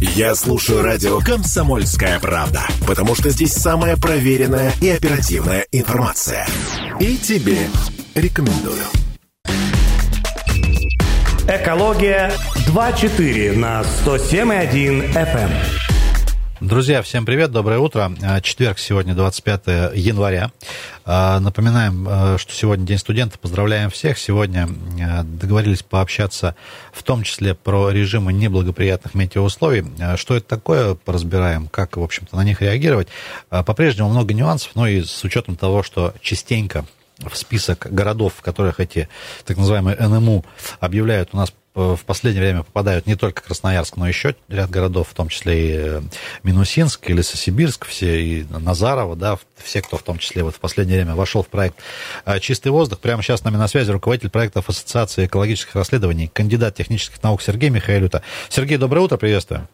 Я слушаю радио «Комсомольская правда», потому что здесь самая проверенная и оперативная информация. И тебе рекомендую. Экология 2.4 на 107.1 FM. Друзья, всем привет, доброе утро. А, четверг сегодня, 25 января. А, напоминаем, а, что сегодня День студента. Поздравляем всех. Сегодня договорились пообщаться в том числе про режимы неблагоприятных метеоусловий. Что это такое, поразбираем, как, в общем-то, на них реагировать. По-прежнему много нюансов, но и с учетом того, что частенько в список городов, в которых эти так называемые НМУ объявляют у нас в последнее время попадают не только Красноярск, но еще ряд городов, в том числе и э, Минусинск, и Лесосибирск, все, и Назарово, да, все, кто в том числе вот в последнее время вошел в проект э, «Чистый воздух». Прямо сейчас с нами на связи руководитель проектов Ассоциации экологических расследований, кандидат технических наук Сергей Михайлюта. Сергей, доброе утро, приветствую.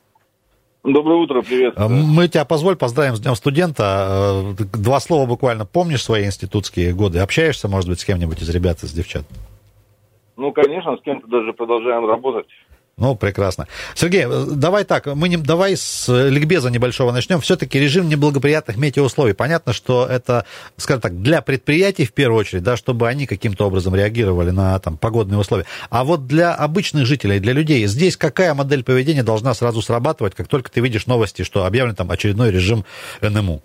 Доброе утро, привет. Э, мы тебя позволь поздравим с Днем студента. Два слова буквально. Помнишь свои институтские годы? Общаешься, может быть, с кем-нибудь из ребят, из девчат? Ну, конечно, с кем-то даже продолжаем работать. Ну, прекрасно. Сергей, давай так, мы не, давай с ликбеза небольшого начнем. Все-таки режим неблагоприятных метеоусловий. Понятно, что это, скажем так, для предприятий в первую очередь, да, чтобы они каким-то образом реагировали на там, погодные условия. А вот для обычных жителей, для людей, здесь какая модель поведения должна сразу срабатывать, как только ты видишь новости, что объявлен там очередной режим НМУ?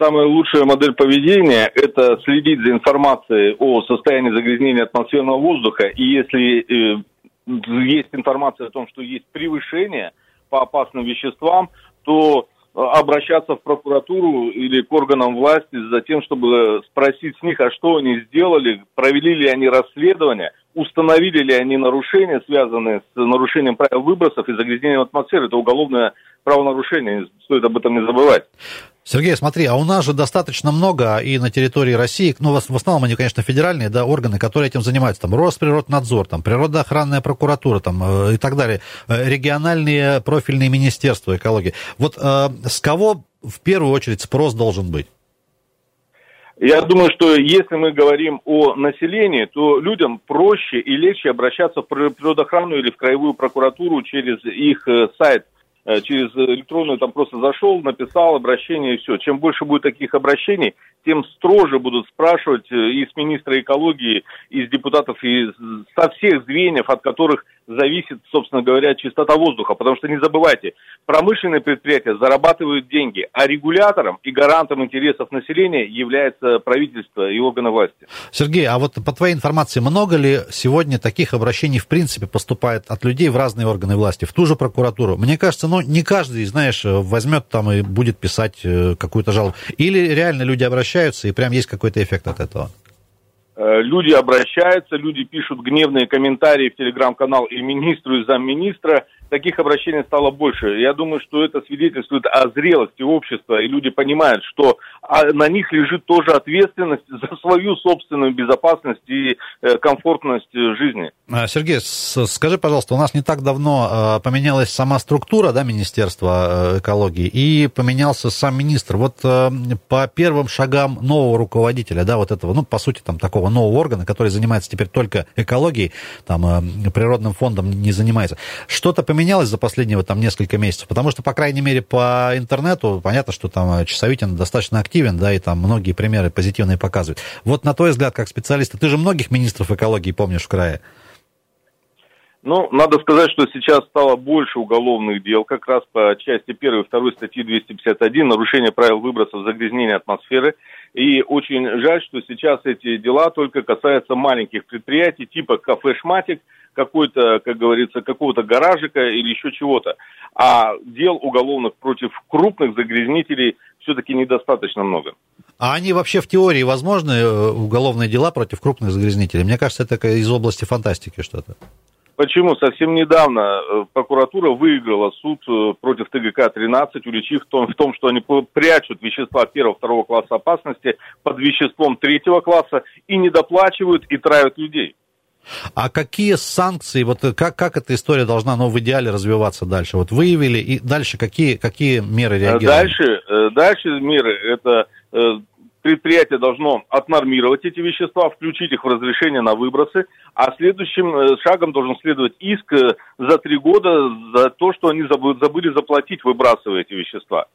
Самая лучшая модель поведения – это следить за информацией о состоянии загрязнения атмосферного воздуха. И если э, есть информация о том, что есть превышение по опасным веществам, то э, обращаться в прокуратуру или к органам власти за тем, чтобы спросить с них, а что они сделали, провели ли они расследование, установили ли они нарушения, связанные с нарушением правил выбросов и загрязнением атмосферы. Это уголовное правонарушение, стоит об этом не забывать. Сергей, смотри, а у нас же достаточно много и на территории России, ну, в основном они, конечно, федеральные, да, органы, которые этим занимаются, там, Росприроднадзор, там, природоохранная прокуратура, там, э, и так далее, э, региональные профильные министерства экологии. Вот э, с кого в первую очередь спрос должен быть? Я думаю, что если мы говорим о населении, то людям проще и легче обращаться в природоохрану или в краевую прокуратуру через их э, сайт – Э, через электронную там просто зашел, написал обращение и все. Чем больше будет таких обращений, тем строже будут спрашивать э, и с министра экологии, и с депутатов, и со всех звеньев, от которых зависит, собственно говоря, чистота воздуха. Потому что не забывайте, промышленные предприятия зарабатывают деньги, а регулятором и гарантом интересов населения является правительство и органы власти. Сергей, а вот по твоей информации, много ли сегодня таких обращений в принципе поступает от людей в разные органы власти, в ту же прокуратуру? Мне кажется, ну, не каждый, знаешь, возьмет там и будет писать э, какую-то жалобу. Или реально люди обращаются, и прям есть какой-то эффект от этого? Э, люди обращаются, люди пишут гневные комментарии в телеграм-канал и министру, и замминистра. Таких обращений стало больше. Я думаю, что это свидетельствует о зрелости общества, и люди понимают, что а, на них лежит тоже ответственность за свою собственную безопасность и э, комфортность жизни. А, Сергей, скажи, пожалуйста, у нас не так давно э, поменялась сама структура да, Министерства экологии и поменялся сам министр. Вот по первым шагам нового руководителя, да, вот этого, ну, по сути, там такого нового органа, который занимается теперь только экологией, там, э, природным фондом не занимается. Что-то поменялось за последние вот, там, несколько месяцев? Потому что, по крайней мере, по интернету понятно, что там Часовитин достаточно активен, да, и там многие примеры позитивные показывают. Вот на твой взгляд, как специалиста, ты же многих министров экологии помнишь в крае. Ну, надо сказать, что сейчас стало больше уголовных дел, как раз по части 1 и 2 статьи 251, нарушение правил выбросов загрязнения атмосферы. И очень жаль, что сейчас эти дела только касаются маленьких предприятий, типа кафе «Шматик», какой-то, как говорится, какого-то гаражика или еще чего-то. А дел уголовных против крупных загрязнителей все-таки недостаточно много. А они вообще в теории возможны, э, уголовные дела против крупных загрязнителей? Мне кажется, это из области фантастики что-то. Почему? Совсем недавно э, прокуратура выиграла суд э, против ТГК-13, уличив в том, в том, что они прячут вещества первого-второго класса опасности под веществом третьего класса и не доплачивают и травят людей. А какие санкции, вот как, как эта история должна, ну, в идеале развиваться дальше? Вот выявили, и дальше какие, какие меры реагирования? Дальше, э, дальше меры, это предприятие должно отнормировать эти вещества, включить их в разрешение на выбросы, а следующим э, шагом должен следовать иск э, за три года за то, что они забыли заплатить, выбрасывая эти вещества.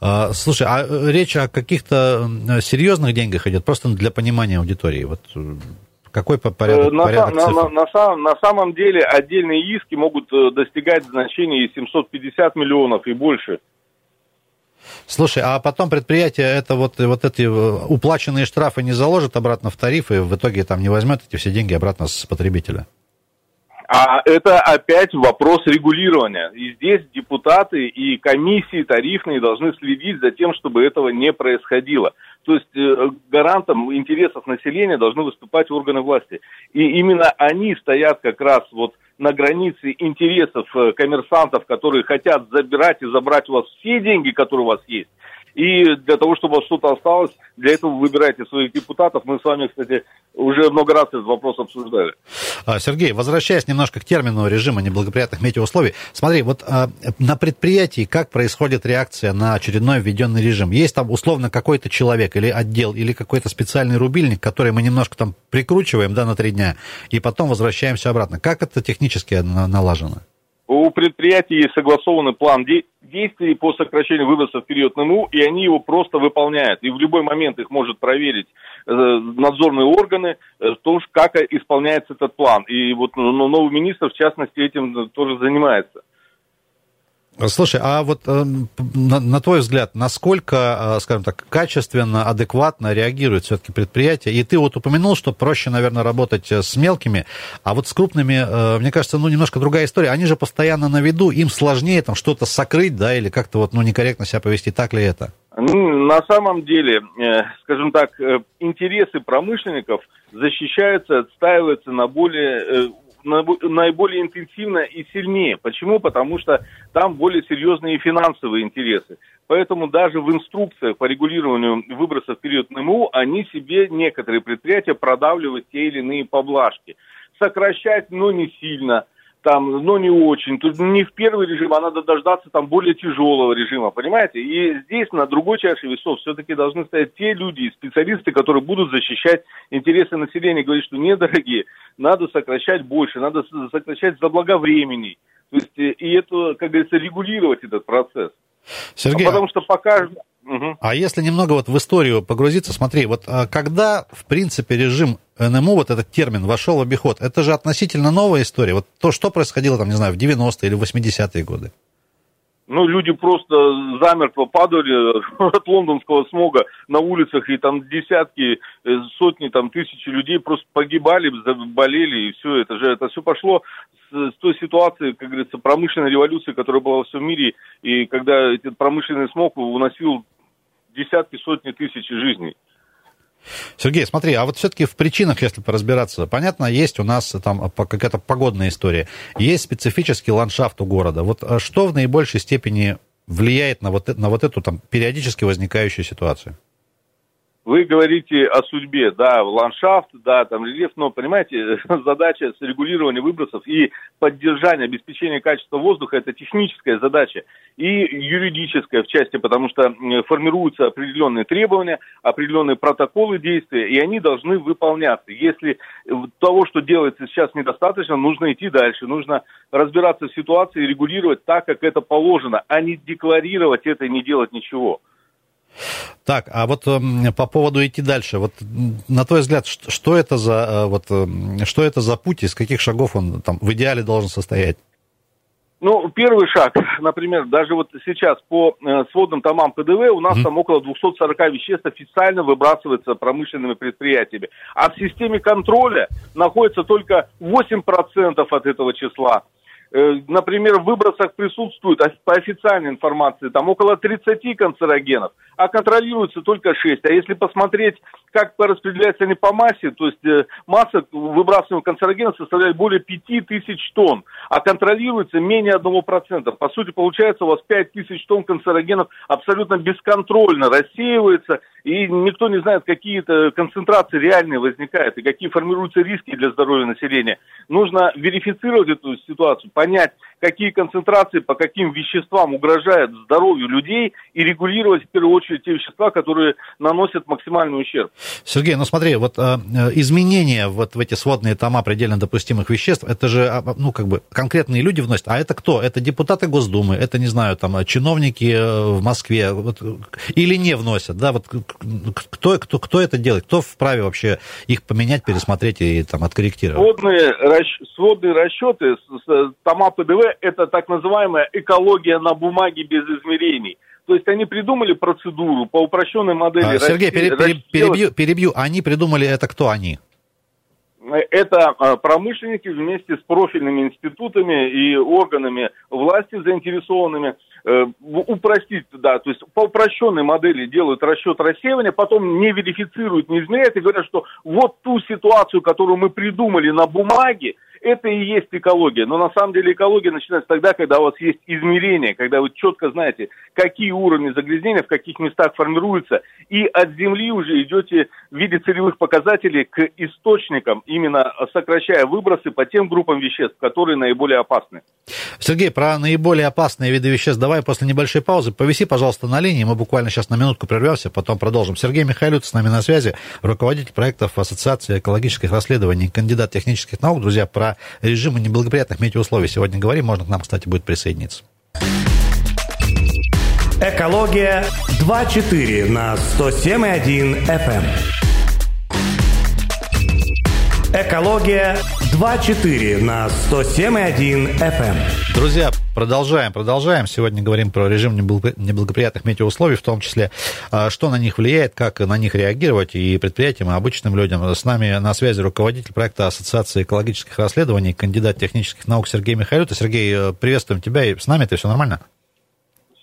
А, слушай, а э, речь о каких-то серьезных деньгах идет, просто для понимания аудитории. Вот какой порядок, на, порядок на, на, на, на самом деле отдельные иски могут достигать значения и 750 миллионов и больше. Слушай, а потом предприятие это вот, вот эти э, уплаченные штрафы не заложит обратно в тарифы, в итоге там не возьмет эти все деньги обратно с потребителя? А это опять вопрос регулирования. И здесь депутаты и комиссии тарифные должны следить за тем, чтобы этого не происходило. То есть э, гарантом интересов населения должны выступать органы власти. И именно они стоят как раз вот на границе интересов э, коммерсантов, которые хотят забирать и забрать у вас все деньги, которые у вас есть, и для того, чтобы что-то осталось, для этого выбирайте своих депутатов. Мы с вами, кстати, уже много раз этот вопрос обсуждали. А, Сергей, возвращаясь немножко к термину режима неблагоприятных метеоусловий, смотри, вот а, на предприятии как происходит реакция на очередной введенный режим? Есть там условно какой-то человек или отдел, или какой-то специальный рубильник, который мы немножко там прикручиваем, да, на три дня, и потом возвращаемся обратно. Как это технически налажено? У предприятия есть согласованный план действий по сокращению выбросов в период НМУ, и они его просто выполняют. И в любой момент их может проверить э, надзорные органы, э, то, как исполняется этот план. И вот ну, новый министр, в частности, этим тоже занимается. Слушай, а вот э, на, на твой взгляд, насколько, э, скажем так, качественно, адекватно реагирует все-таки предприятие? И ты вот упомянул, что проще, наверное, работать э, с мелкими, а вот с крупными, мне кажется, ну, немножко другая история. Они же постоянно на виду, им сложнее там что-то сокрыть, да, или как-то вот, ну, некорректно себя повести. Так ли это? Ну, на самом деле, скажем так, интересы промышленников защищаются, отстаиваются на более наиболее интенсивно и сильнее. Почему? Потому что там более серьезные финансовые интересы. Поэтому даже в инструкциях по регулированию выбросов в период НМУ они себе, некоторые предприятия, продавливают те или иные поблажки. Сокращать, но не сильно там, но не очень. Тут не в первый режим, а надо дождаться там более тяжелого режима, понимаете? И здесь на другой чаше весов все-таки должны стоять те люди, специалисты, которые будут защищать интересы населения, говорить, что нет, дорогие, надо сокращать больше, надо сокращать заблаговременней. То есть, э, и это, как говорится, регулировать этот процесс. Сергей, а потому что пока Угу. А если немного вот в историю погрузиться, смотри, вот а, когда, в принципе, режим НМУ, вот этот термин, вошел в обиход, это же относительно новая история. Вот то, что происходило там, не знаю, в 90-е или 80-е годы. Ну, люди просто замертво падали от лондонского смога на улицах, и там десятки, э, сотни, там тысячи людей просто погибали, болели, и все это же, это все пошло с, с той ситуации, как говорится, промышленной революции, которая была во всем мире, и когда этот промышленный смог уносил десятки, сотни тысяч жизней. Сергей, смотри, а вот все-таки в причинах, если поразбираться, понятно, есть у нас там какая-то погодная история, есть специфический ландшафт у города. Вот а что в наибольшей степени влияет на вот, на вот эту там периодически возникающую ситуацию? Вы говорите о судьбе, да, ландшафт, да, там рельеф, но, понимаете, задача с регулирования выбросов и поддержания, обеспечения качества воздуха – это техническая задача и юридическая в части, потому что формируются определенные требования, определенные протоколы действия, и они должны выполняться. Если того, что делается сейчас, недостаточно, нужно идти дальше, нужно разбираться в ситуации и регулировать так, как это положено, а не декларировать это и не делать ничего. Так, а вот э, по поводу идти дальше, вот на твой взгляд, что, что это за э, вот э, что это за путь, из каких шагов он там в идеале должен состоять? Ну, первый шаг, например, даже вот сейчас по э, сводным томам ПДВ у нас mm-hmm. там около 240 веществ официально выбрасывается промышленными предприятиями. А в системе контроля находится только 8% от этого числа. Э, например, в выбросах присутствует по официальной информации там около 30 канцерогенов, а контролируется только 6. А если посмотреть, как распределяются они по массе, то есть э, масса выбрасываемых канцерогенов составляет более 5000 тонн, а контролируется менее 1%. По сути, получается у вас 5000 тонн канцерогенов абсолютно бесконтрольно рассеивается, и никто не знает, какие-то концентрации реальные возникают, и какие формируются риски для здоровья населения. Нужно верифицировать эту ситуацию, понять, какие концентрации, по каким веществам угрожают здоровью людей и регулировать в первую очередь те вещества, которые наносят максимальный ущерб. Сергей, ну смотри, вот э, изменения вот в эти сводные тома предельно допустимых веществ, это же, а, ну как бы конкретные люди вносят, а это кто? Это депутаты Госдумы, это, не знаю, там, чиновники э, в Москве, вот, или не вносят, да, вот кто, кто, кто это делает, кто вправе вообще их поменять, пересмотреть и там откорректировать? Сводные, расч... сводные расчеты, тома ПДВ, это так называемая экология на бумаге без измерений. То есть они придумали процедуру по упрощенной модели. А, Сергей, пере, пере, перебью, перебью. Они придумали это кто они? Это а, промышленники вместе с профильными институтами и органами власти заинтересованными э, упростить, да, то есть по упрощенной модели делают расчет рассеивания, потом не верифицируют, не измеряют и говорят, что вот ту ситуацию, которую мы придумали на бумаге, это и есть экология. Но на самом деле экология начинается тогда, когда у вас есть измерения, когда вы четко знаете, какие уровни загрязнения в каких местах формируются, и от земли уже идете в виде целевых показателей к источникам, именно сокращая выбросы по тем группам веществ, которые наиболее опасны. Сергей, про наиболее опасные виды веществ давай после небольшой паузы. Повиси, пожалуйста, на линии, мы буквально сейчас на минутку прервемся, потом продолжим. Сергей Михайлюк с нами на связи, руководитель проектов Ассоциации экологических расследований, кандидат технических наук. Друзья, про режима неблагоприятных метеоусловий сегодня говорим. Можно к нам, кстати, будет присоединиться. Экология 2.4 на 107.1 FM. Экология 2.4 на 107.1 FM. Друзья, продолжаем, продолжаем. Сегодня говорим про режим неблагоприятных метеоусловий, в том числе, а, что на них влияет, как на них реагировать и предприятиям, и обычным людям. С нами на связи руководитель проекта Ассоциации экологических расследований, кандидат технических наук Сергей Михайлюта. Сергей, э, приветствуем тебя. И с нами это все нормально?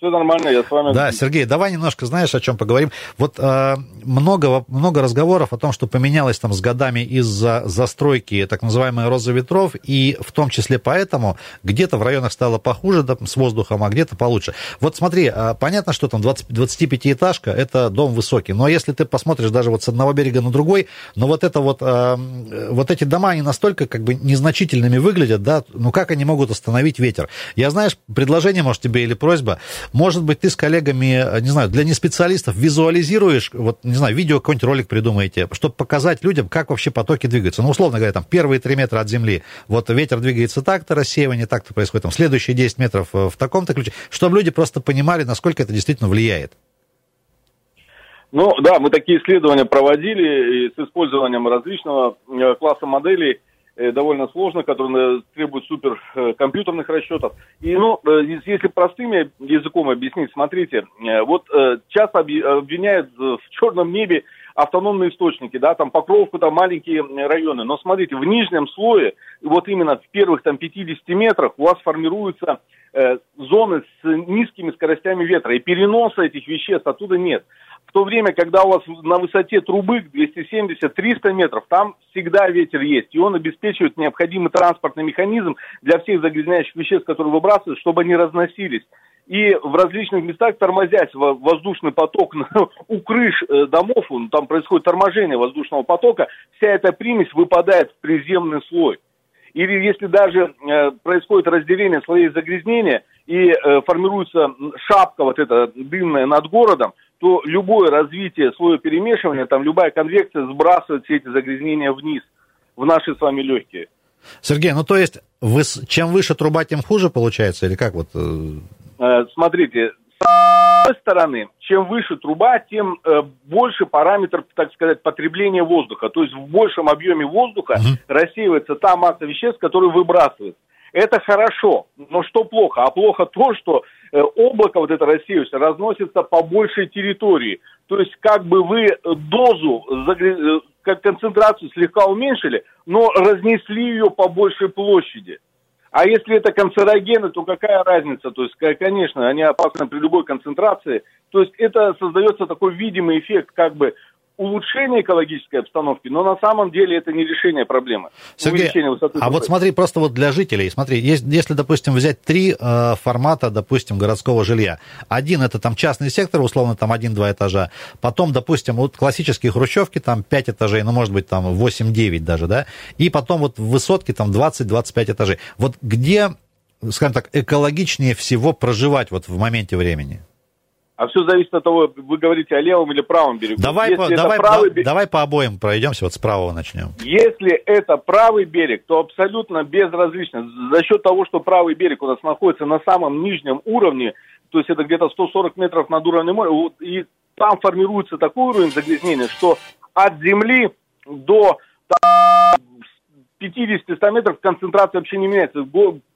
Все нормально, я с вами. Да, Сергей, давай немножко, знаешь, о чем поговорим. Вот э, много, много разговоров о том, что поменялось там с годами из-за застройки так называемой розы ветров, и в том числе поэтому где-то в районах стало похуже да, с воздухом, а где-то получше. Вот смотри, э, понятно, что там 20, 25-этажка, это дом высокий, но если ты посмотришь даже вот с одного берега на другой, но вот это вот, э, вот эти дома, они настолько как бы незначительными выглядят, да, ну как они могут остановить ветер? Я, знаешь, предложение, может, тебе или просьба, может быть, ты с коллегами, э, не знаю, для неспециалистов визуализируешь, вот, не знаю, видео какой-нибудь ролик придумаете, чтобы показать людям, как вообще потоки двигаются. Ну, условно говоря, там, первые три метра от земли, вот ветер двигается так-то, рассеивание так-то происходит, там, следующие 10 метров э, в таком-то ключе, чтобы люди просто понимали, насколько это действительно влияет. Ну, да, мы такие исследования проводили с использованием различного э, класса моделей – довольно сложно, который требует суперкомпьютерных расчетов. И, ну, э, если простым языком объяснить, смотрите, э, вот часто обвиняют в черном небе автономные источники, да, там Покровку, там маленькие районы. Но смотрите, в нижнем слое, вот именно в первых там 50 метрах у вас формируются э, зоны с низкими скоростями ветра, и переноса этих веществ оттуда нет. В то время, когда у вас на высоте трубы 270-300 метров, там всегда ветер есть, и он обеспечивает необходимый транспортный механизм для всех загрязняющих веществ, которые выбрасывают, чтобы они разносились. И в различных местах тормозять воздушный поток у крыш э, домов, там происходит торможение воздушного потока, вся эта примесь выпадает в приземный слой. Или если даже э, происходит разделение слоей загрязнения и э, формируется шапка вот эта дымная над городом, то любое развитие слоя перемешивания, там любая конвекция сбрасывает все эти загрязнения вниз, в наши с вами легкие. Сергей, ну то есть вы, чем выше труба, тем хуже получается, или как вот? Э? Э, смотрите, стороны, чем выше труба, тем э, больше параметр, так сказать, потребления воздуха. То есть в большем объеме воздуха угу. рассеивается та масса веществ, которые выбрасываются. Это хорошо, но что плохо? А плохо то, что э, облако вот это рассеивается разносится по большей территории. То есть как бы вы дозу, э, как концентрацию слегка уменьшили, но разнесли ее по большей площади. А если это канцерогены, то какая разница? То есть, конечно, они опасны при любой концентрации. То есть это создается такой видимый эффект как бы улучшение экологической обстановки, но на самом деле это не решение проблемы. Сергей, а вот смотри, просто вот для жителей, смотри, есть, если, допустим, взять три э, формата, допустим, городского жилья. Один это там частный сектор, условно, там один-два этажа. Потом, допустим, вот классические хрущевки, там 5 этажей, ну, может быть, там 8-9 даже, да. И потом вот высотки, там 20-25 этажей. Вот где скажем так, экологичнее всего проживать вот в моменте времени? А все зависит от того, вы говорите о левом или правом берегу. Давай, по, давай, правый да, берег, давай по обоим пройдемся, вот с правого начнем. Если это правый берег, то абсолютно безразлично. За счет того, что правый берег у нас находится на самом нижнем уровне, то есть это где-то 140 метров над уровнем моря, и там формируется такой уровень загрязнения, что от земли до 50-100 метров концентрация вообще не меняется.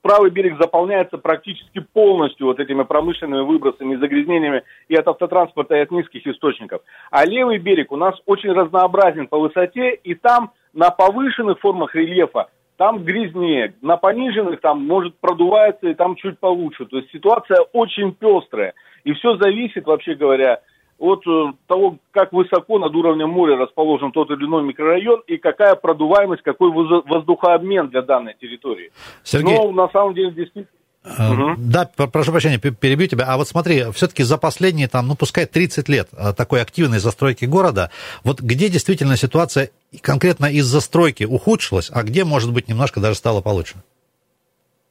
Правый берег заполняется практически полностью вот этими промышленными выбросами, загрязнениями и от автотранспорта, и от низких источников. А левый берег у нас очень разнообразен по высоте, и там на повышенных формах рельефа там грязнее, на пониженных там может продувается и там чуть получше. То есть ситуация очень пестрая. И все зависит, вообще говоря, от э, того, как высоко над уровнем моря расположен тот или иной микрорайон и какая продуваемость, какой воздухообмен для данной территории. Сергей... Но на самом деле действительно Угу. Да, прошу прощения, перебью тебя. А вот смотри, все-таки за последние, там, ну, пускай 30 лет э, такой активной застройки города, вот где действительно ситуация конкретно из застройки ухудшилась, а где, может быть, немножко даже стало получше?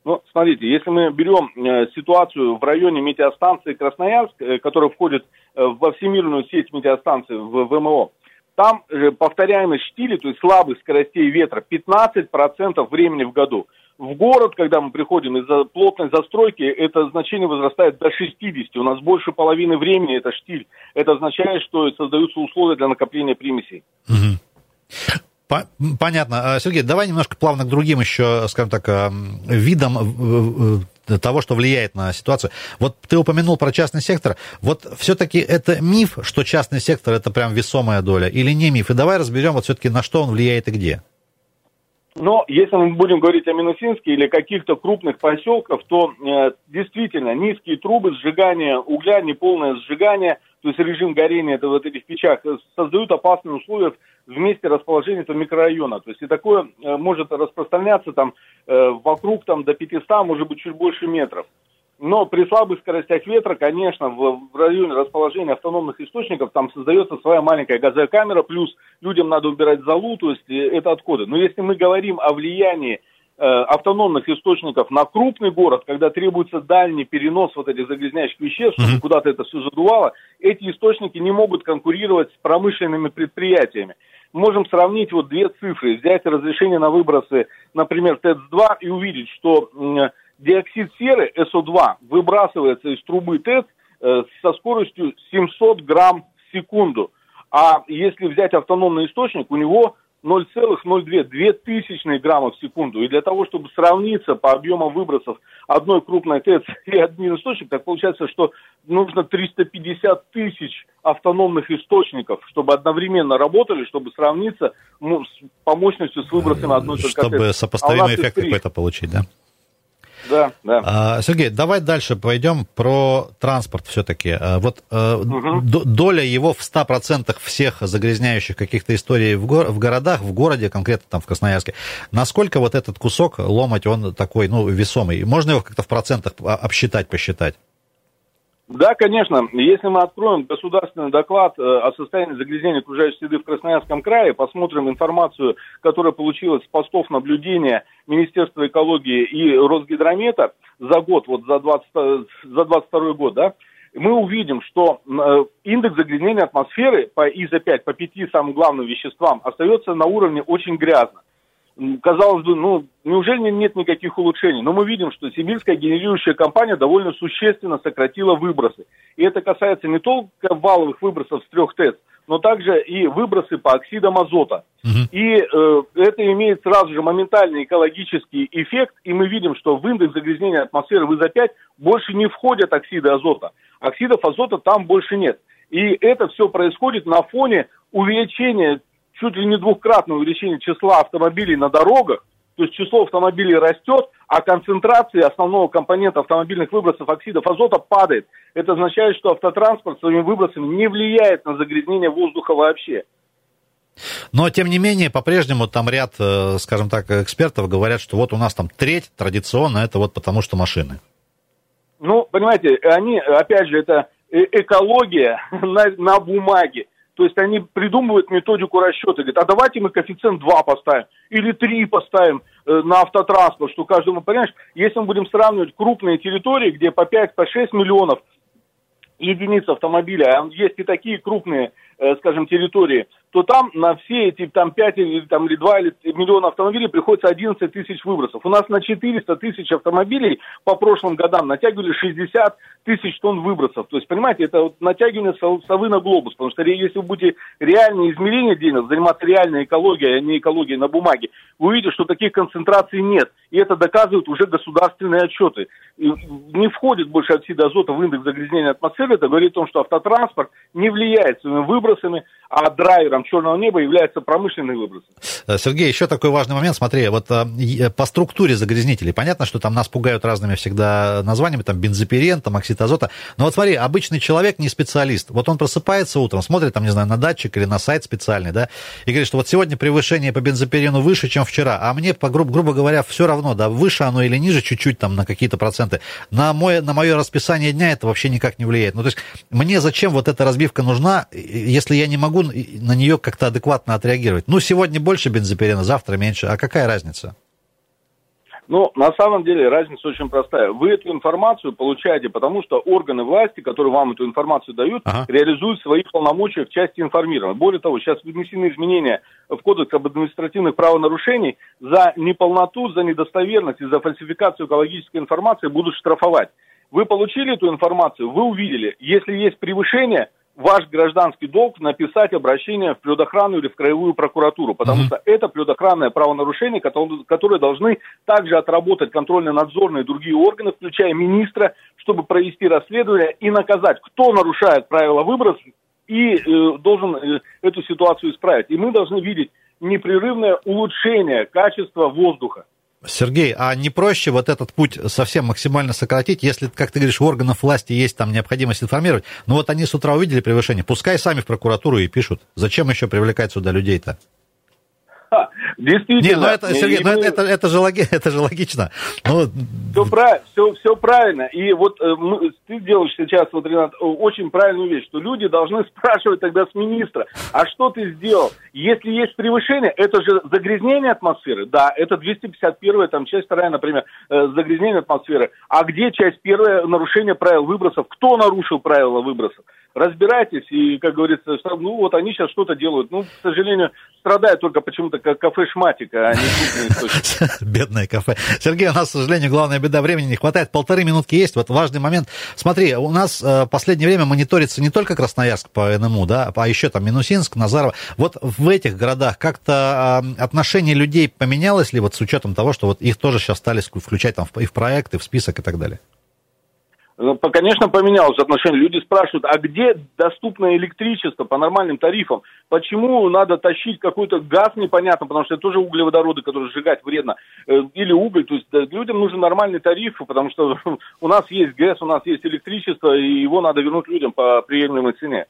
Ну, смотрите, если мы берем э, ситуацию в районе метеостанции Красноярск, э, которая входит э, во всемирную сеть метеостанций в ВМО, там э, повторяемость штиля, то есть слабых скоростей ветра, 15% времени в году. В город, когда мы приходим из-за плотной застройки, это значение возрастает до 60. У нас больше половины времени это штиль. Это означает, что создаются условия для накопления примесей. Угу. Понятно. А, Сергей, давай немножко плавно к другим еще, скажем так, а, видам того, что влияет на ситуацию. Вот ты упомянул про частный сектор. Вот все-таки это миф, что частный сектор это прям весомая доля, или не миф? И давай разберем вот все-таки на что он влияет и где. Но если мы будем говорить о Минусинске или каких-то крупных поселках, то э, действительно низкие трубы, сжигание угля, неполное сжигание, то есть режим горения это вот этих печах, э, создают опасные условия в месте расположения этого микрорайона. То есть и такое э, может распространяться там э, вокруг там до 500, может быть, чуть больше метров. Но при слабых скоростях ветра, конечно, в, в районе расположения автономных источников там создается своя маленькая газовая камера, плюс людям надо убирать залу, то есть э, это отходы. Но если мы говорим о влиянии э, автономных источников на крупный город, когда требуется дальний перенос вот этих загрязняющих веществ, чтобы mm-hmm. куда-то это все задувало, эти источники не могут конкурировать с промышленными предприятиями можем сравнить вот две цифры, взять разрешение на выбросы, например, ТЭЦ-2 и увидеть, что диоксид серы, СО2, выбрасывается из трубы ТЭЦ э, со скоростью 700 грамм в секунду. А если взять автономный источник, у него 0,02, 2000 грамма в секунду. И для того, чтобы сравниться по объемам выбросов одной крупной ТЭЦ и один источник, так получается, что нужно 350 тысяч автономных источников, чтобы одновременно работали, чтобы сравниться ну, с, по мощностью с выбросами одной только ТЭЦ. Чтобы сопоставимый а эффект какой-то получить, да? Да, да. А, Сергей, давай дальше пойдем про транспорт все-таки. А, вот угу. доля его в 100% всех загрязняющих каких-то историй в, го- в городах, в городе, конкретно там в Красноярске, насколько вот этот кусок ломать, он такой, ну, весомый? Можно его как-то в процентах обсчитать, посчитать? Да, конечно. Если мы откроем государственный доклад э, о состоянии загрязнения окружающей среды в Красноярском крае, посмотрим информацию, которая получилась с постов наблюдения Министерства экологии и Росгидромета за год, вот за, 20, за 22 год, да, мы увидим, что э, индекс загрязнения атмосферы по ИЗО-5, по пяти самым главным веществам, остается на уровне очень грязно казалось бы, ну, неужели нет никаких улучшений? Но мы видим, что сибирская генерирующая компания довольно существенно сократила выбросы. И это касается не только валовых выбросов с трех ТЭЦ, но также и выбросы по оксидам азота. Uh-huh. И э, это имеет сразу же моментальный экологический эффект, и мы видим, что в индекс загрязнения атмосферы в ИЗО-5 больше не входят оксиды азота. Оксидов азота там больше нет. И это все происходит на фоне увеличения чуть ли не двухкратное увеличение числа автомобилей на дорогах, то есть число автомобилей растет, а концентрация основного компонента автомобильных выбросов оксидов азота падает. Это означает, что автотранспорт своими выбросами не влияет на загрязнение воздуха вообще. Но, тем не менее, по-прежнему там ряд, э, скажем так, экспертов говорят, что вот у нас там треть традиционно, это вот потому что машины. Ну, понимаете, они, опять же, это э, экология на, на бумаге. То есть они придумывают методику расчета, говорят, а давайте мы коэффициент 2 поставим или 3 поставим э, на автотранспорт, что каждому, понимаешь, если мы будем сравнивать крупные территории, где по 5-6 по миллионов единиц автомобиля, а есть и такие крупные, э, скажем, территории, то там на все эти там 5 или, там, или 2 или миллиона автомобилей приходится 11 тысяч выбросов. У нас на 400 тысяч автомобилей по прошлым годам натягивали 60 тысяч тонн выбросов. То есть, понимаете, это вот натягивание совы на глобус, потому что если вы будете реальные измерения делать, заниматься реальной экологией, а не экологией на бумаге, вы увидите, что таких концентраций нет. И это доказывают уже государственные отчеты. И не входит больше оксида азота в индекс загрязнения атмосферы. Это говорит о том, что автотранспорт не влияет своими выбросами, а драйвером черного неба является промышленный выброс. Э, Сергей, еще такой важный момент. Смотри, вот э, э, по структуре загрязнителей, понятно, что там нас пугают разными всегда названиями, там бензопирен, там оксид азота. Но вот смотри, обычный человек, не специалист, вот он просыпается утром, смотрит там, не знаю, на датчик или на сайт специальный, да, и говорит, что вот сегодня превышение по бензопирену выше, чем вчера, а мне, по, грубо, грубо говоря, все равно, да, выше оно или ниже чуть-чуть там на какие-то проценты. На, мой, на мое расписание дня это вообще никак не влияет. Ну, то есть мне зачем вот эта разбивка нужна, если я не могу на нее как-то адекватно отреагировать? Ну, сегодня больше бензопирена, завтра меньше. А какая разница? Ну, на самом деле разница очень простая. Вы эту информацию получаете, потому что органы власти, которые вам эту информацию дают, ага. реализуют свои полномочия в части информирования. Более того, сейчас внесены изменения в Кодекс об административных правонарушений за неполноту, за недостоверность и за фальсификацию экологической информации будут штрафовать. Вы получили эту информацию, вы увидели. Если есть превышение, ваш гражданский долг написать обращение в предохрану или в краевую прокуратуру, потому mm-hmm. что это предохранное правонарушение, которое должны также отработать контрольно-надзорные и другие органы, включая министра, чтобы провести расследование и наказать, кто нарушает правила выброса и э, должен э, эту ситуацию исправить. И мы должны видеть непрерывное улучшение качества воздуха. Сергей, а не проще вот этот путь совсем максимально сократить, если, как ты говоришь, у органов власти есть там необходимость информировать, ну вот они с утра увидели превышение, пускай сами в прокуратуру и пишут. Зачем еще привлекать сюда людей-то? Действительно. Не, ну это, Сергей, ну это, это, это, же, логи, это же логично. Ну... Все, прав, все, все правильно. И вот э, мы, ты делаешь сейчас, вот, Ренат, очень правильную вещь, что люди должны спрашивать тогда с министра, а что ты сделал? Если есть превышение, это же загрязнение атмосферы. Да, это 251 там часть вторая, например, э, загрязнение атмосферы. А где часть первая нарушение правил выбросов? Кто нарушил правила выбросов? Разбирайтесь, и, как говорится, ну вот они сейчас что-то делают. Ну, к сожалению, страдает только почему-то кафе Шматика, а не Бедное кафе. Сергей, у нас, к сожалению, главная беда, времени не хватает. Полторы минутки есть. Вот важный момент. Смотри, у нас э, в последнее время мониторится не только Красноярск по НМУ, да, а еще там Минусинск, Назарова. Вот в этих городах как-то э, отношение людей поменялось ли вот с учетом того, что вот их тоже сейчас стали включать там и в проекты, в список и так далее? Ну, конечно, поменялось отношение. Люди спрашивают, а где доступное электричество по нормальным тарифам? Почему надо тащить какой-то газ непонятно, потому что это тоже углеводороды, которые сжигать вредно, э, или уголь. То есть людям нужен нормальный тариф, потому что у нас есть газ, у нас есть электричество, и его надо вернуть людям по приемлемой цене.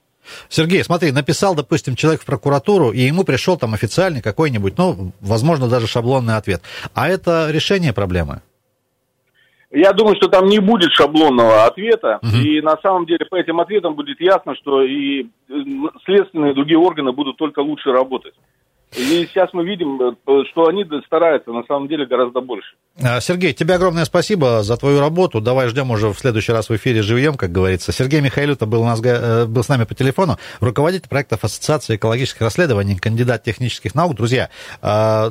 Сергей, смотри, написал, допустим, человек в прокуратуру, и ему пришел там официальный какой-нибудь, ну, возможно, даже шаблонный ответ. А это решение проблемы? Я думаю, что там не будет шаблонного ответа, угу. и на самом деле по этим ответам будет ясно, что и э, следственные и другие органы будут только лучше работать. И сейчас мы видим, э, что они стараются на самом деле гораздо больше. А, Сергей, тебе огромное спасибо за твою работу. Давай ждем уже в следующий раз в эфире живьем, как говорится. Сергей Михайлюта был, у нас, э, был с нами по телефону, руководитель проектов Ассоциации экологических расследований, кандидат технических наук. Друзья, а,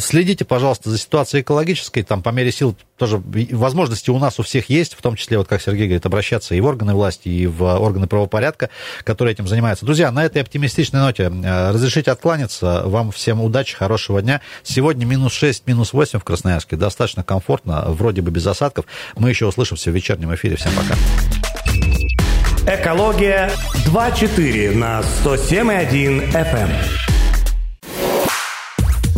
следите, пожалуйста, за ситуацией экологической, там по мере сил тоже возможности у нас у всех есть, в том числе, вот как Сергей говорит, обращаться и в органы власти, и в органы правопорядка, которые этим занимаются. Друзья, на этой оптимистичной ноте э, разрешите откланяться. Вам всем удачи, хорошего дня. Сегодня минус 6, минус 8 в Красноярске. Достаточно комфортно, вроде бы без осадков. Мы еще услышимся в вечернем эфире. Всем пока. Экология 2.4 на 107.1 FM.